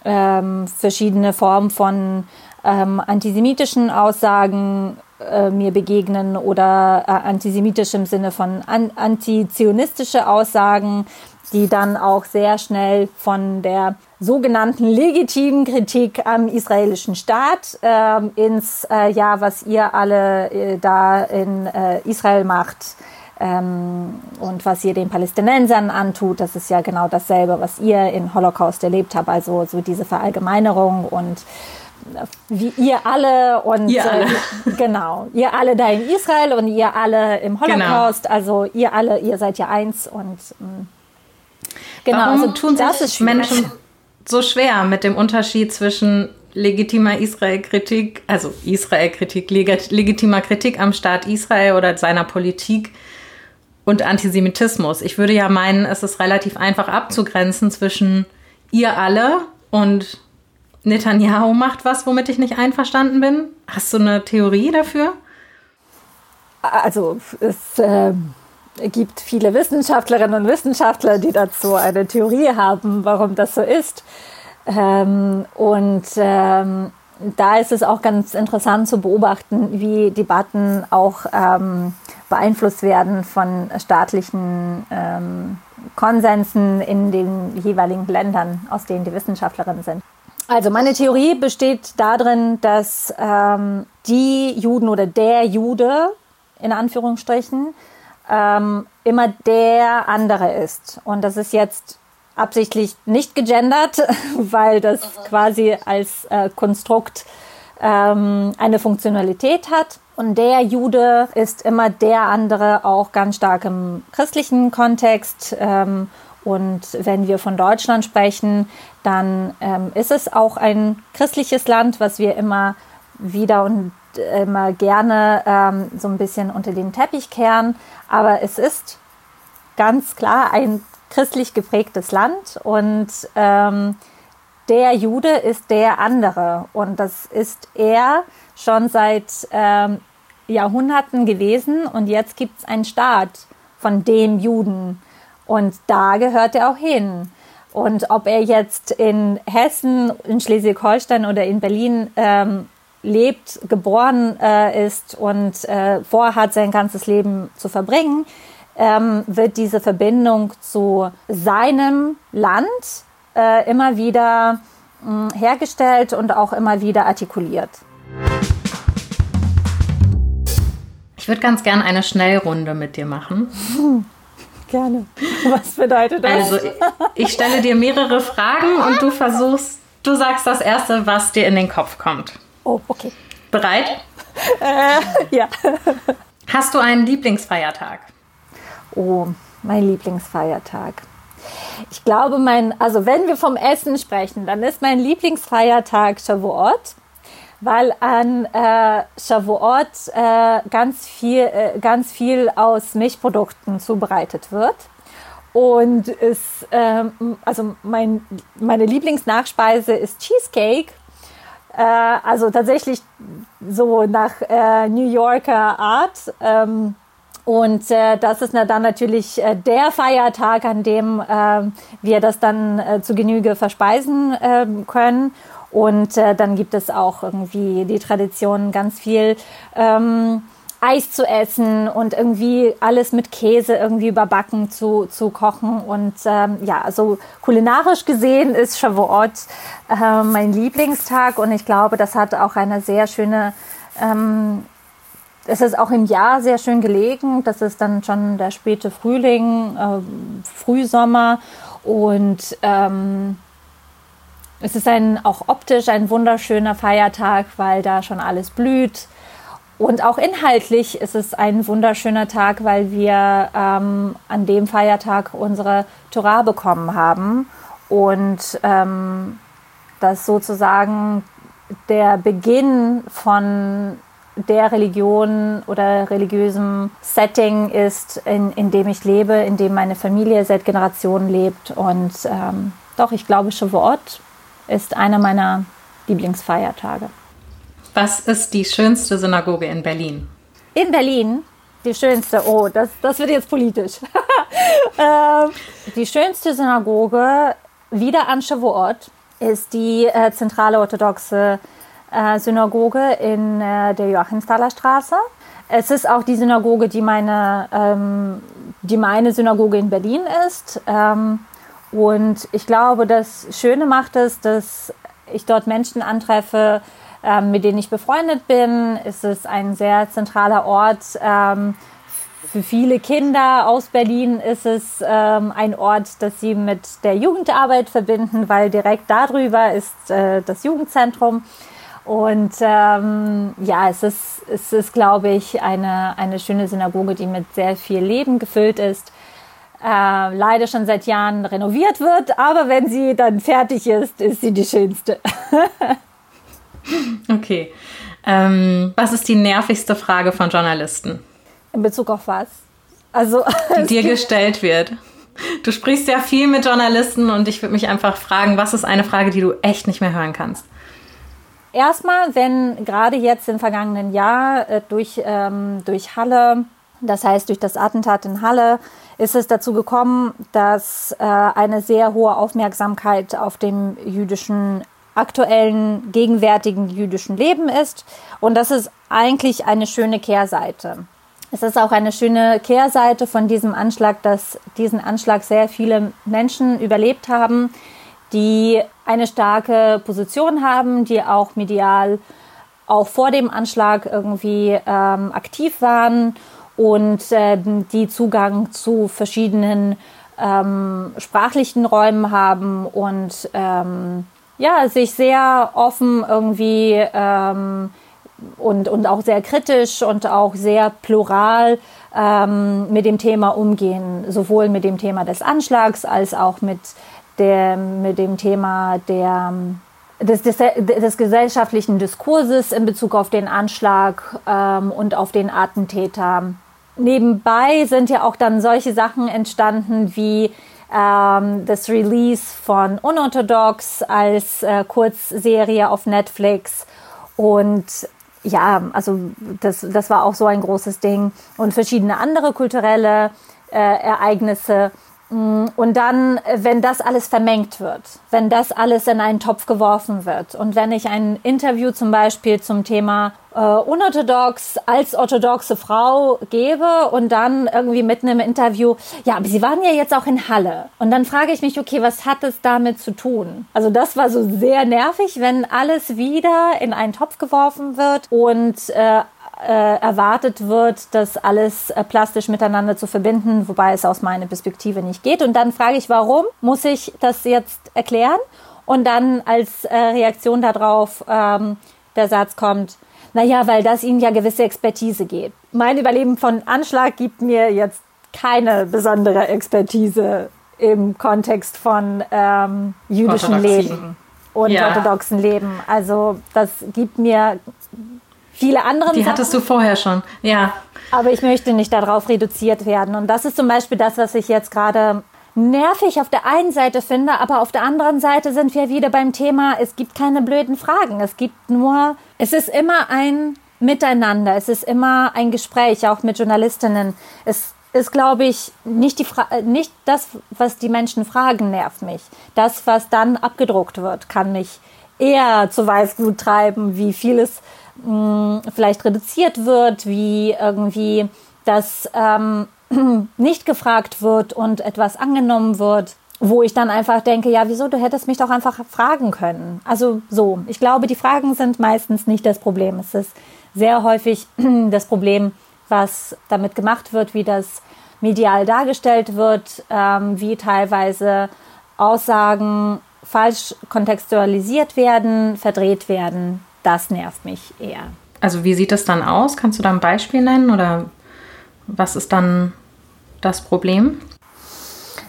ähm, verschiedene Formen von ähm, antisemitischen Aussagen äh, mir begegnen oder äh, antisemitisch im Sinne von an, antizionistische Aussagen, die dann auch sehr schnell von der sogenannten legitimen Kritik am israelischen Staat äh, ins, äh, ja, was ihr alle äh, da in äh, Israel macht ähm, und was ihr den Palästinensern antut, das ist ja genau dasselbe, was ihr in Holocaust erlebt habt. Also so diese Verallgemeinerung und wie ihr alle und ihr alle. Äh, genau, ihr alle da in Israel und ihr alle im genau. Holocaust, genau. also ihr alle, ihr seid ja eins und mh, mm, Genau, Warum also tun sich Menschen so schwer mit dem Unterschied zwischen legitimer Israel-Kritik, also Israel-Kritik, legitimer Kritik am Staat Israel oder seiner Politik und Antisemitismus. Ich würde ja meinen, es ist relativ einfach abzugrenzen zwischen ihr alle und Netanyahu macht was, womit ich nicht einverstanden bin. Hast du eine Theorie dafür? Also es äh, gibt viele Wissenschaftlerinnen und Wissenschaftler, die dazu eine Theorie haben, warum das so ist. Ähm, und ähm, da ist es auch ganz interessant zu beobachten, wie Debatten auch ähm, beeinflusst werden von staatlichen ähm, Konsensen in den jeweiligen Ländern, aus denen die Wissenschaftlerinnen sind. Also meine Theorie besteht darin, dass ähm, die Juden oder der Jude in Anführungsstrichen ähm, immer der andere ist. Und das ist jetzt absichtlich nicht gegendert, weil das mhm. quasi als äh, Konstrukt ähm, eine Funktionalität hat. Und der Jude ist immer der andere, auch ganz stark im christlichen Kontext. Ähm, und wenn wir von Deutschland sprechen, dann ähm, ist es auch ein christliches Land, was wir immer wieder und immer gerne ähm, so ein bisschen unter den Teppich kehren. Aber es ist ganz klar ein christlich geprägtes Land und ähm, der Jude ist der andere. Und das ist er schon seit ähm, Jahrhunderten gewesen. Und jetzt gibt es einen Staat von dem Juden. Und da gehört er auch hin. Und ob er jetzt in Hessen, in Schleswig-Holstein oder in Berlin ähm, lebt, geboren äh, ist und äh, vorhat, sein ganzes Leben zu verbringen, ähm, wird diese Verbindung zu seinem Land äh, immer wieder mh, hergestellt und auch immer wieder artikuliert. Ich würde ganz gerne eine Schnellrunde mit dir machen. Gerne. Was bedeutet das? Also, ich stelle dir mehrere Fragen und du versuchst, du sagst das erste, was dir in den Kopf kommt. Oh, okay. Bereit? Äh, ja. Hast du einen Lieblingsfeiertag? Oh, mein Lieblingsfeiertag. Ich glaube, mein, also wenn wir vom Essen sprechen, dann ist mein Lieblingsfeiertag Shavuot weil an äh, Shavuot äh, ganz, viel, äh, ganz viel aus Milchprodukten zubereitet wird. Und es, ähm, also mein, meine Lieblingsnachspeise ist Cheesecake. Äh, also tatsächlich so nach äh, New Yorker Art. Ähm, und äh, das ist dann natürlich äh, der Feiertag, an dem äh, wir das dann äh, zu Genüge verspeisen äh, können. Und äh, dann gibt es auch irgendwie die Tradition, ganz viel ähm, Eis zu essen und irgendwie alles mit Käse irgendwie überbacken zu, zu kochen. Und ähm, ja, also kulinarisch gesehen ist Shavuot äh, mein Lieblingstag und ich glaube, das hat auch eine sehr schöne ähm, es ist auch im Jahr sehr schön gelegen. Das ist dann schon der späte Frühling, äh, Frühsommer und ähm, es ist ein, auch optisch ein wunderschöner Feiertag, weil da schon alles blüht. Und auch inhaltlich ist es ein wunderschöner Tag, weil wir ähm, an dem Feiertag unsere Torah bekommen haben. Und ähm, das sozusagen der Beginn von der Religion oder religiösem Setting ist, in, in dem ich lebe, in dem meine Familie seit Generationen lebt. Und ähm, doch, ich glaube, Shavuot ist einer meiner Lieblingsfeiertage. Was ist die schönste Synagoge in Berlin? In Berlin, die schönste, oh, das, das wird jetzt politisch. ähm, die schönste Synagoge, wieder an Shavuot, ist die äh, zentrale orthodoxe äh, Synagoge in äh, der Joachimsthaler Straße. Es ist auch die Synagoge, die meine, ähm, die meine Synagoge in Berlin ist. Ähm, und ich glaube, das Schöne macht es, dass ich dort Menschen antreffe, ähm, mit denen ich befreundet bin. Es ist ein sehr zentraler Ort. Ähm, für viele Kinder aus Berlin ist es ähm, ein Ort, das sie mit der Jugendarbeit verbinden, weil direkt darüber ist äh, das Jugendzentrum. Und ähm, ja, es ist, es ist, glaube ich, eine, eine schöne Synagoge, die mit sehr viel Leben gefüllt ist äh, leider schon seit Jahren renoviert wird, aber wenn sie dann fertig ist, ist sie die schönste. okay. Ähm, was ist die nervigste Frage von Journalisten? In Bezug auf was? Also, die dir gestellt wird. Du sprichst ja viel mit Journalisten und ich würde mich einfach fragen, was ist eine Frage, die du echt nicht mehr hören kannst? Erstmal, wenn gerade jetzt im vergangenen Jahr äh, durch, ähm, durch Halle, das heißt durch das Attentat in Halle, ist es dazu gekommen, dass äh, eine sehr hohe Aufmerksamkeit auf dem jüdischen aktuellen, gegenwärtigen jüdischen Leben ist. Und das ist eigentlich eine schöne Kehrseite. Es ist auch eine schöne Kehrseite von diesem Anschlag, dass diesen Anschlag sehr viele Menschen überlebt haben, die eine starke Position haben, die auch medial auch vor dem Anschlag irgendwie ähm, aktiv waren und äh, die Zugang zu verschiedenen ähm, sprachlichen Räumen haben und ähm, ja, sich sehr offen irgendwie ähm, und, und auch sehr kritisch und auch sehr plural ähm, mit dem Thema umgehen, sowohl mit dem Thema des Anschlags als auch mit, der, mit dem Thema der, des, des, des gesellschaftlichen Diskurses in Bezug auf den Anschlag ähm, und auf den Attentäter nebenbei sind ja auch dann solche Sachen entstanden wie ähm, das Release von Unorthodox als äh, Kurzserie auf Netflix und ja, also das, das war auch so ein großes Ding und verschiedene andere kulturelle äh, Ereignisse. Mm, und dann, wenn das alles vermengt wird, wenn das alles in einen Topf geworfen wird und wenn ich ein Interview zum Beispiel zum Thema äh, unorthodox als orthodoxe Frau gebe und dann irgendwie mitten im Interview, ja, aber Sie waren ja jetzt auch in Halle. Und dann frage ich mich, okay, was hat es damit zu tun? Also das war so sehr nervig, wenn alles wieder in einen Topf geworfen wird und äh, äh, erwartet wird, das alles äh, plastisch miteinander zu verbinden, wobei es aus meiner Perspektive nicht geht. Und dann frage ich, warum muss ich das jetzt erklären? Und dann als äh, Reaktion darauf ähm, der Satz kommt, naja, weil das ihnen ja gewisse Expertise gibt. Mein Überleben von Anschlag gibt mir jetzt keine besondere Expertise im Kontext von ähm, jüdischem Leben und ja. orthodoxen Leben. Also das gibt mir viele andere Die Sachen. hattest du vorher schon, ja. Aber ich möchte nicht darauf reduziert werden. Und das ist zum Beispiel das, was ich jetzt gerade nervig auf der einen Seite finde, aber auf der anderen Seite sind wir wieder beim Thema, es gibt keine blöden Fragen. Es gibt nur, es ist immer ein Miteinander, es ist immer ein Gespräch, auch mit Journalistinnen. Es ist, glaube ich, nicht, die Fra nicht das, was die Menschen fragen, nervt mich. Das, was dann abgedruckt wird, kann mich eher zu Weißglut treiben, wie vieles vielleicht reduziert wird, wie irgendwie das ähm, nicht gefragt wird und etwas angenommen wird, wo ich dann einfach denke, ja, wieso, du hättest mich doch einfach fragen können. Also so, ich glaube, die Fragen sind meistens nicht das Problem. Es ist sehr häufig das Problem, was damit gemacht wird, wie das medial dargestellt wird, ähm, wie teilweise Aussagen falsch kontextualisiert werden, verdreht werden. Das nervt mich eher. Also wie sieht das dann aus? Kannst du da ein Beispiel nennen oder was ist dann das Problem?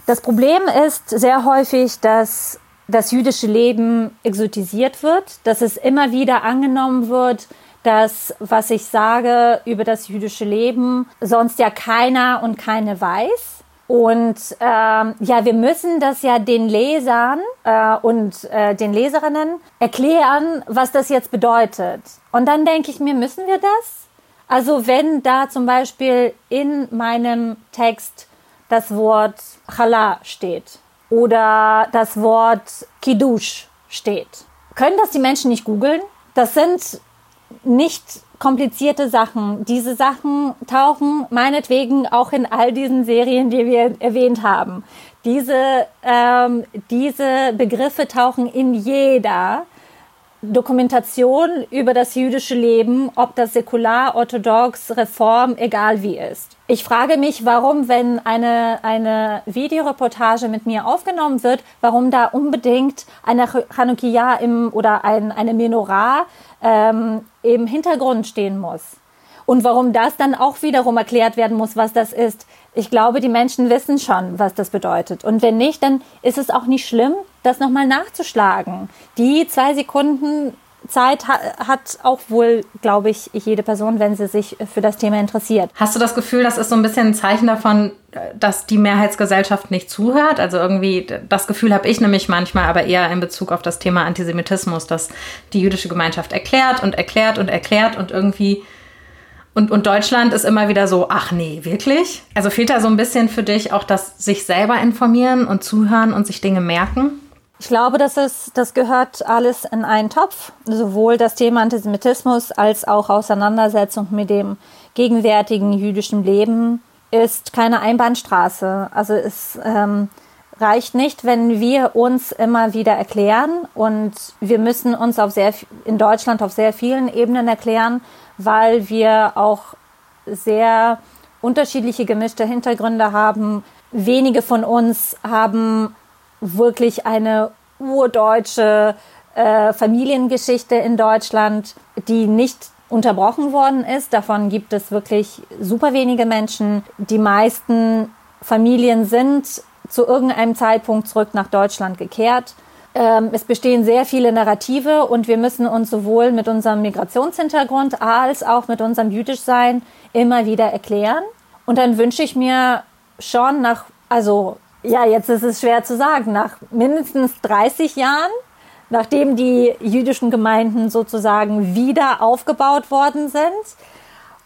Das Problem ist sehr häufig, dass das jüdische Leben exotisiert wird, dass es immer wieder angenommen wird, dass was ich sage über das jüdische Leben sonst ja keiner und keine weiß und ähm, ja, wir müssen das ja den Lesern äh, und äh, den Leserinnen erklären, was das jetzt bedeutet. Und dann denke ich mir, müssen wir das? Also wenn da zum Beispiel in meinem Text das Wort Challah steht oder das Wort Kiddush steht, können das die Menschen nicht googeln? Das sind nicht komplizierte Sachen. Diese Sachen tauchen meinetwegen auch in all diesen Serien, die wir erwähnt haben. Diese, ähm, diese Begriffe tauchen in jeder Dokumentation über das jüdische Leben, ob das säkular, orthodox, reform, egal wie ist. Ich frage mich, warum, wenn eine, eine Videoreportage mit mir aufgenommen wird, warum da unbedingt eine Chanukia im, oder ein, eine Menorah ähm, im Hintergrund stehen muss. Und warum das dann auch wiederum erklärt werden muss, was das ist. Ich glaube, die Menschen wissen schon, was das bedeutet. Und wenn nicht, dann ist es auch nicht schlimm, das nochmal nachzuschlagen. Die zwei Sekunden Zeit hat auch wohl, glaube ich, jede Person, wenn sie sich für das Thema interessiert. Hast du das Gefühl, das ist so ein bisschen ein Zeichen davon, dass die Mehrheitsgesellschaft nicht zuhört? Also irgendwie, das Gefühl habe ich nämlich manchmal, aber eher in Bezug auf das Thema Antisemitismus, dass die jüdische Gemeinschaft erklärt und erklärt und erklärt und irgendwie und, und Deutschland ist immer wieder so, ach nee, wirklich? Also fehlt da so ein bisschen für dich auch das sich selber informieren und zuhören und sich Dinge merken? Ich glaube, das ist, das gehört alles in einen Topf. Sowohl das Thema Antisemitismus als auch Auseinandersetzung mit dem gegenwärtigen jüdischen Leben ist keine Einbahnstraße. Also es ähm, reicht nicht, wenn wir uns immer wieder erklären und wir müssen uns auf sehr, in Deutschland auf sehr vielen Ebenen erklären, weil wir auch sehr unterschiedliche gemischte Hintergründe haben. Wenige von uns haben wirklich eine urdeutsche äh, Familiengeschichte in Deutschland, die nicht unterbrochen worden ist. Davon gibt es wirklich super wenige Menschen. Die meisten Familien sind zu irgendeinem Zeitpunkt zurück nach Deutschland gekehrt. Ähm, es bestehen sehr viele Narrative und wir müssen uns sowohl mit unserem Migrationshintergrund als auch mit unserem Jüdischsein immer wieder erklären. Und dann wünsche ich mir schon nach, also ja, jetzt ist es schwer zu sagen. Nach mindestens 30 Jahren, nachdem die jüdischen Gemeinden sozusagen wieder aufgebaut worden sind,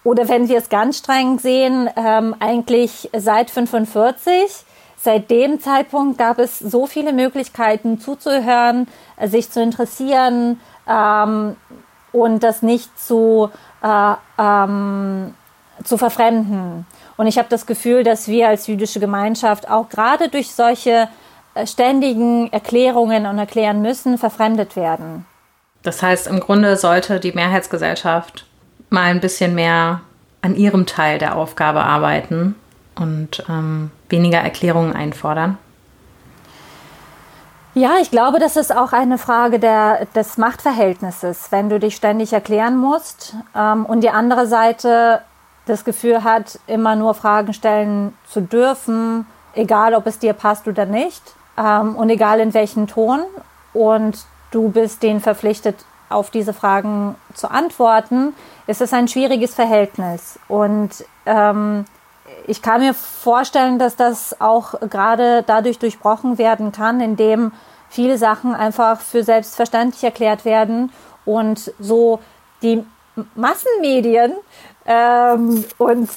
oder wenn wir es ganz streng sehen, ähm, eigentlich seit 45 seit dem Zeitpunkt gab es so viele Möglichkeiten zuzuhören, sich zu interessieren ähm, und das nicht zu, äh, ähm, zu verfremden. Und ich habe das Gefühl, dass wir als jüdische Gemeinschaft auch gerade durch solche äh, ständigen Erklärungen und erklären müssen, verfremdet werden. Das heißt, im Grunde sollte die Mehrheitsgesellschaft mal ein bisschen mehr an ihrem Teil der Aufgabe arbeiten und ähm, weniger Erklärungen einfordern. Ja, ich glaube, das ist auch eine Frage der, des Machtverhältnisses, wenn du dich ständig erklären musst ähm, und die andere Seite das Gefühl hat, immer nur Fragen stellen zu dürfen, egal ob es dir passt oder nicht ähm, und egal in welchem Ton. Und du bist denen verpflichtet, auf diese Fragen zu antworten, ist es ein schwieriges Verhältnis. Und ähm, ich kann mir vorstellen, dass das auch gerade dadurch durchbrochen werden kann, indem viele Sachen einfach für selbstverständlich erklärt werden und so die Massenmedien ähm, und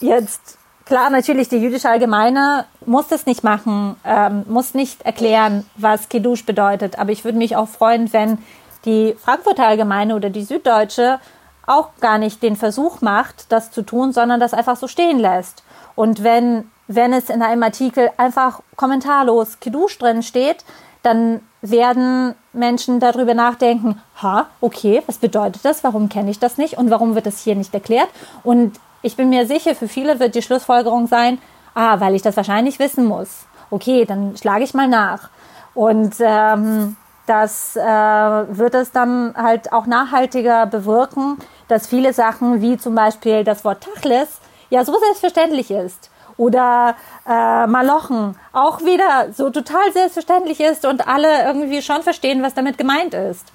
jetzt Klar, natürlich, die jüdische Allgemeine muss das nicht machen, ähm, muss nicht erklären, was Kiddush bedeutet. Aber ich würde mich auch freuen, wenn die Frankfurter Allgemeine oder die Süddeutsche auch gar nicht den Versuch macht, das zu tun, sondern das einfach so stehen lässt. Und wenn, wenn es in einem Artikel einfach kommentarlos Kiddush drin steht, dann werden Menschen darüber nachdenken, ha, okay, was bedeutet das? Warum kenne ich das nicht? Und warum wird das hier nicht erklärt? Und ich bin mir sicher, für viele wird die Schlussfolgerung sein, ah, weil ich das wahrscheinlich wissen muss. Okay, dann schlage ich mal nach. Und ähm, das äh, wird es dann halt auch nachhaltiger bewirken, dass viele Sachen wie zum Beispiel das Wort Tachlis ja so selbstverständlich ist oder äh, Malochen auch wieder so total selbstverständlich ist und alle irgendwie schon verstehen, was damit gemeint ist.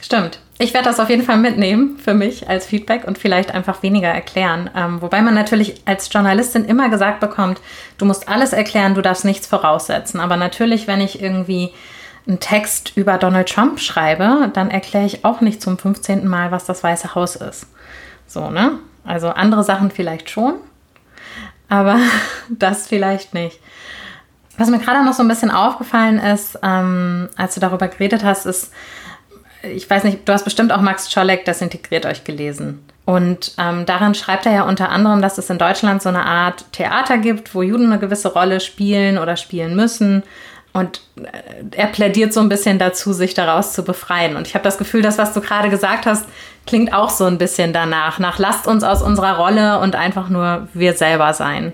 Stimmt. Ich werde das auf jeden Fall mitnehmen für mich als Feedback und vielleicht einfach weniger erklären. Ähm, wobei man natürlich als Journalistin immer gesagt bekommt, du musst alles erklären, du darfst nichts voraussetzen. Aber natürlich, wenn ich irgendwie einen Text über Donald Trump schreibe, dann erkläre ich auch nicht zum 15. Mal, was das Weiße Haus ist. So, ne? Also andere Sachen vielleicht schon, aber das vielleicht nicht. Was mir gerade noch so ein bisschen aufgefallen ist, ähm, als du darüber geredet hast, ist, ich weiß nicht, du hast bestimmt auch Max Czolek, das integriert euch gelesen. Und ähm, darin schreibt er ja unter anderem, dass es in Deutschland so eine Art Theater gibt, wo Juden eine gewisse Rolle spielen oder spielen müssen. Und äh, er plädiert so ein bisschen dazu, sich daraus zu befreien. Und ich habe das Gefühl, das, was du gerade gesagt hast, klingt auch so ein bisschen danach. Nach lasst uns aus unserer Rolle und einfach nur wir selber sein.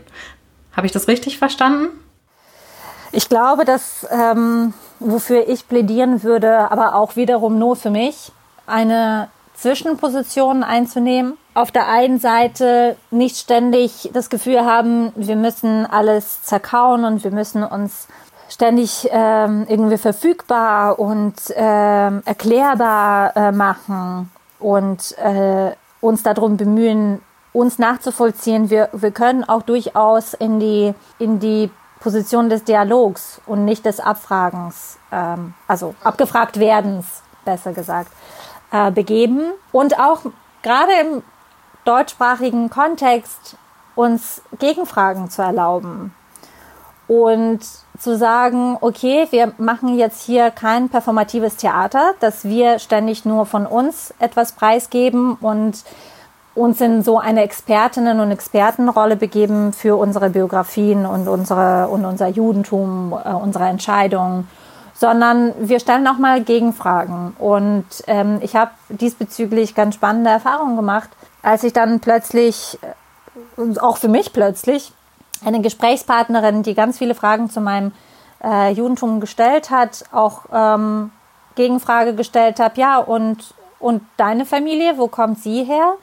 Habe ich das richtig verstanden? Ich glaube, dass ähm, wofür ich plädieren würde, aber auch wiederum nur für mich, eine Zwischenposition einzunehmen. Auf der einen Seite nicht ständig das Gefühl haben, wir müssen alles zerkauen und wir müssen uns ständig ähm, irgendwie verfügbar und ähm, erklärbar äh, machen und äh, uns darum bemühen, uns nachzuvollziehen. Wir, wir können auch durchaus in die, in die Position des Dialogs und nicht des Abfragens, ähm, also abgefragt werdens, besser gesagt, äh, begeben. Und auch gerade im deutschsprachigen Kontext uns Gegenfragen zu erlauben und zu sagen, okay, wir machen jetzt hier kein performatives Theater, dass wir ständig nur von uns etwas preisgeben und uns in so eine Expertinnen- und Expertenrolle begeben für unsere Biografien und unsere und unser Judentum, äh, unsere Entscheidungen, sondern wir stellen auch mal Gegenfragen. Und ähm, ich habe diesbezüglich ganz spannende Erfahrungen gemacht, als ich dann plötzlich, äh, auch für mich plötzlich, eine Gesprächspartnerin, die ganz viele Fragen zu meinem äh, Judentum gestellt hat, auch ähm, Gegenfrage gestellt habe, ja, und, und deine Familie, wo kommt sie her?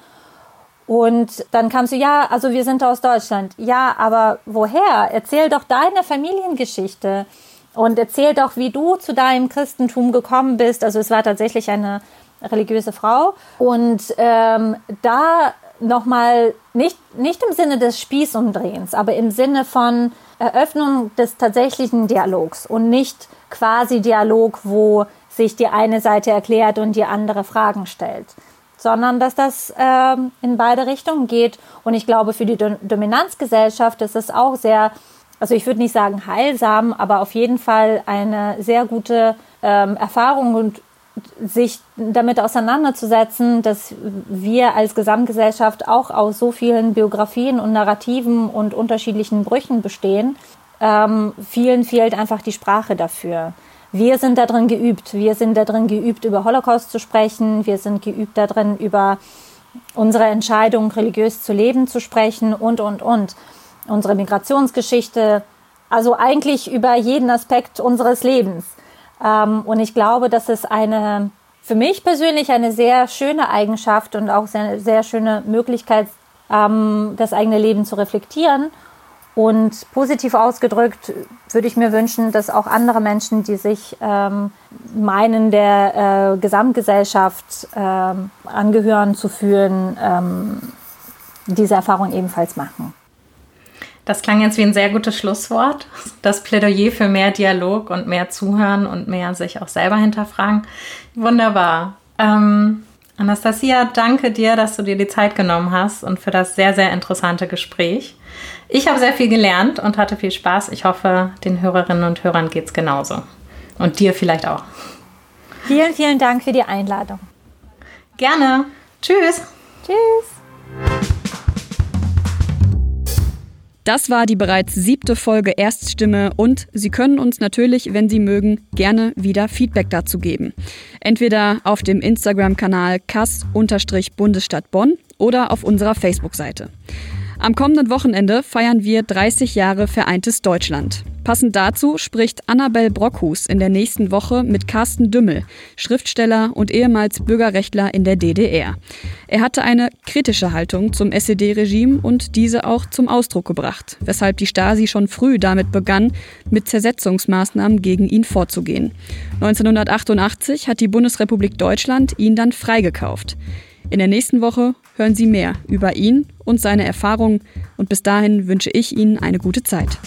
Und dann kam sie, ja, also wir sind aus Deutschland. Ja, aber woher? Erzähl doch deine Familiengeschichte und erzähl doch, wie du zu deinem Christentum gekommen bist. Also es war tatsächlich eine religiöse Frau. Und ähm, da nochmal nicht, nicht im Sinne des Spießumdrehens, aber im Sinne von Eröffnung des tatsächlichen Dialogs und nicht quasi Dialog, wo sich die eine Seite erklärt und die andere Fragen stellt sondern dass das ähm, in beide Richtungen geht. Und ich glaube, für die Do Dominanzgesellschaft ist es auch sehr also ich würde nicht sagen heilsam, aber auf jeden Fall eine sehr gute ähm, Erfahrung und sich damit auseinanderzusetzen, dass wir als Gesamtgesellschaft auch aus so vielen Biografien und Narrativen und unterschiedlichen Brüchen bestehen. Ähm, vielen fehlt einfach die Sprache dafür. Wir sind darin geübt. Wir sind darin geübt, über Holocaust zu sprechen. Wir sind geübt darin, über unsere Entscheidung, religiös zu leben, zu sprechen und, und, und. Unsere Migrationsgeschichte. Also eigentlich über jeden Aspekt unseres Lebens. Ähm, und ich glaube, das ist eine, für mich persönlich eine sehr schöne Eigenschaft und auch eine sehr schöne Möglichkeit, ähm, das eigene Leben zu reflektieren. Und positiv ausgedrückt würde ich mir wünschen, dass auch andere Menschen, die sich ähm, meinen, der äh, Gesamtgesellschaft ähm, angehören zu fühlen, ähm, diese Erfahrung ebenfalls machen. Das klang jetzt wie ein sehr gutes Schlusswort. Das Plädoyer für mehr Dialog und mehr Zuhören und mehr sich auch selber hinterfragen. Wunderbar. Ähm, Anastasia, danke dir, dass du dir die Zeit genommen hast und für das sehr, sehr interessante Gespräch. Ich habe sehr viel gelernt und hatte viel Spaß. Ich hoffe, den Hörerinnen und Hörern geht es genauso. Und dir vielleicht auch. Vielen, vielen Dank für die Einladung. Gerne. Tschüss. Tschüss. Das war die bereits siebte Folge Erststimme und Sie können uns natürlich, wenn Sie mögen, gerne wieder Feedback dazu geben. Entweder auf dem Instagram-Kanal Kass-Bundesstadt Bonn oder auf unserer Facebook-Seite. Am kommenden Wochenende feiern wir 30 Jahre vereintes Deutschland. Passend dazu spricht Annabel Brockhus in der nächsten Woche mit Carsten Dümmel, Schriftsteller und ehemals Bürgerrechtler in der DDR. Er hatte eine kritische Haltung zum SED-Regime und diese auch zum Ausdruck gebracht, weshalb die Stasi schon früh damit begann, mit Zersetzungsmaßnahmen gegen ihn vorzugehen. 1988 hat die Bundesrepublik Deutschland ihn dann freigekauft. In der nächsten Woche hören Sie mehr über ihn und seine Erfahrungen und bis dahin wünsche ich Ihnen eine gute Zeit.